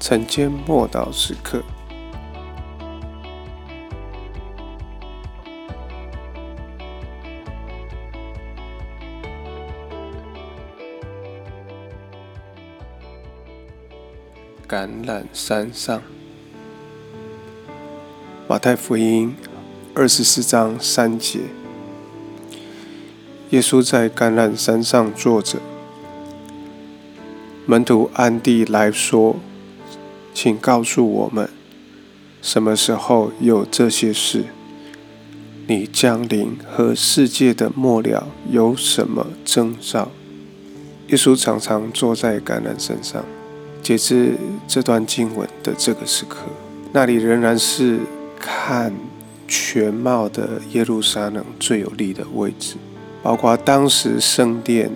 晨间默祷时刻，橄榄山上，马太福音二十四章三节，耶稣在橄榄山上坐着。门徒安地来说：“请告诉我们，什么时候有这些事？你降临和世界的末了有什么征兆？”耶稣常常坐在橄榄山上。截至这段经文的这个时刻，那里仍然是看全貌的耶路撒冷最有利的位置，包括当时圣殿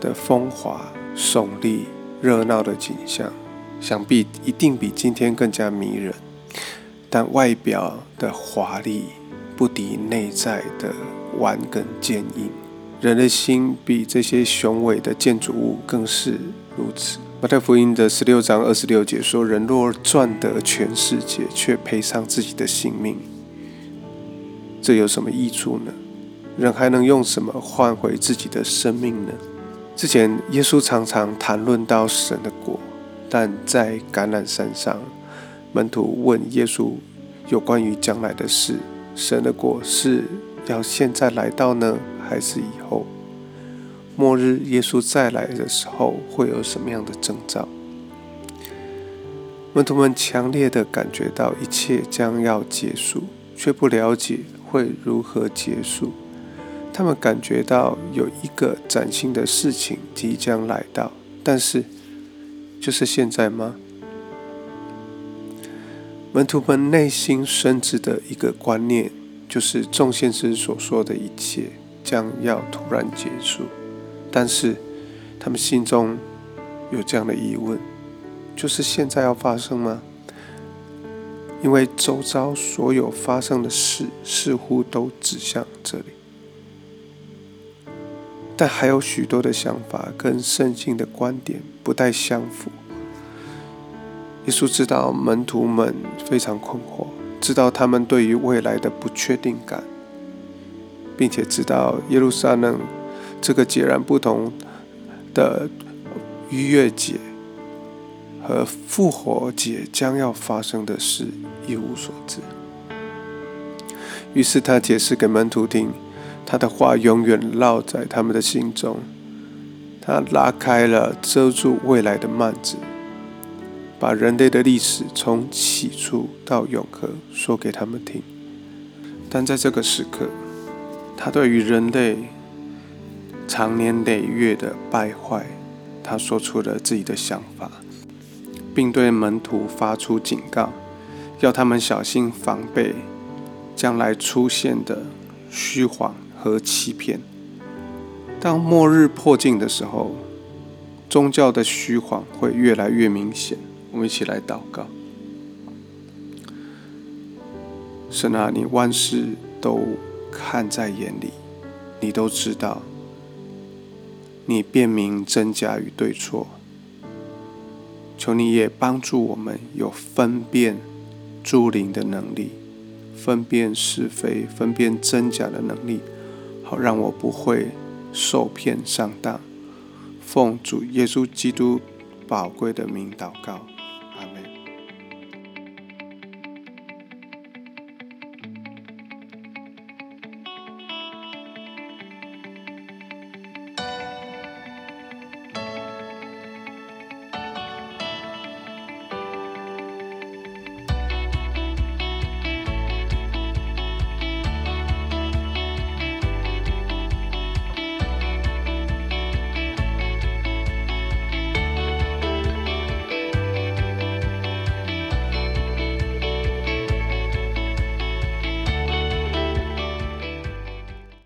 的风华耸立。热闹的景象，想必一定比今天更加迷人。但外表的华丽不敌内在的顽梗坚硬。人的心比这些雄伟的建筑物更是如此。马太福音的十六章二十六节说：“人若赚得全世界，却赔上自己的性命，这有什么益处呢？人还能用什么换回自己的生命呢？”之前，耶稣常常谈论到神的国，但在橄榄山上，门徒问耶稣有关于将来的事：神的国是要现在来到呢，还是以后？末日耶稣再来的时候会有什么样的征兆？门徒们强烈的感觉到一切将要结束，却不了解会如何结束。他们感觉到有一个崭新的事情即将来到，但是就是现在吗？门徒们内心深知的一个观念，就是众先知所说的一切将要突然结束，但是他们心中有这样的疑问：就是现在要发生吗？因为周遭所有发生的事似乎都指向这里。但还有许多的想法跟圣经的观点不太相符。耶稣知道门徒们非常困惑，知道他们对于未来的不确定感，并且知道耶路撒冷这个截然不同的逾越节和复活节将要发生的事一无所知。于是他解释给门徒听。他的话永远烙在他们的心中。他拉开了遮住未来的幔子，把人类的历史从起初到永恒说给他们听。但在这个时刻，他对于人类长年累月的败坏，他说出了自己的想法，并对门徒发出警告，要他们小心防备将来出现的虚谎。和欺骗。当末日迫近的时候，宗教的虚谎会越来越明显。我们一起来祷告：神啊，你万事都看在眼里，你都知道，你辨明真假与对错。求你也帮助我们有分辨诸灵的能力，分辨是非、分辨真假的能力。好，让我不会受骗上当。奉主耶稣基督宝贵的名祷告。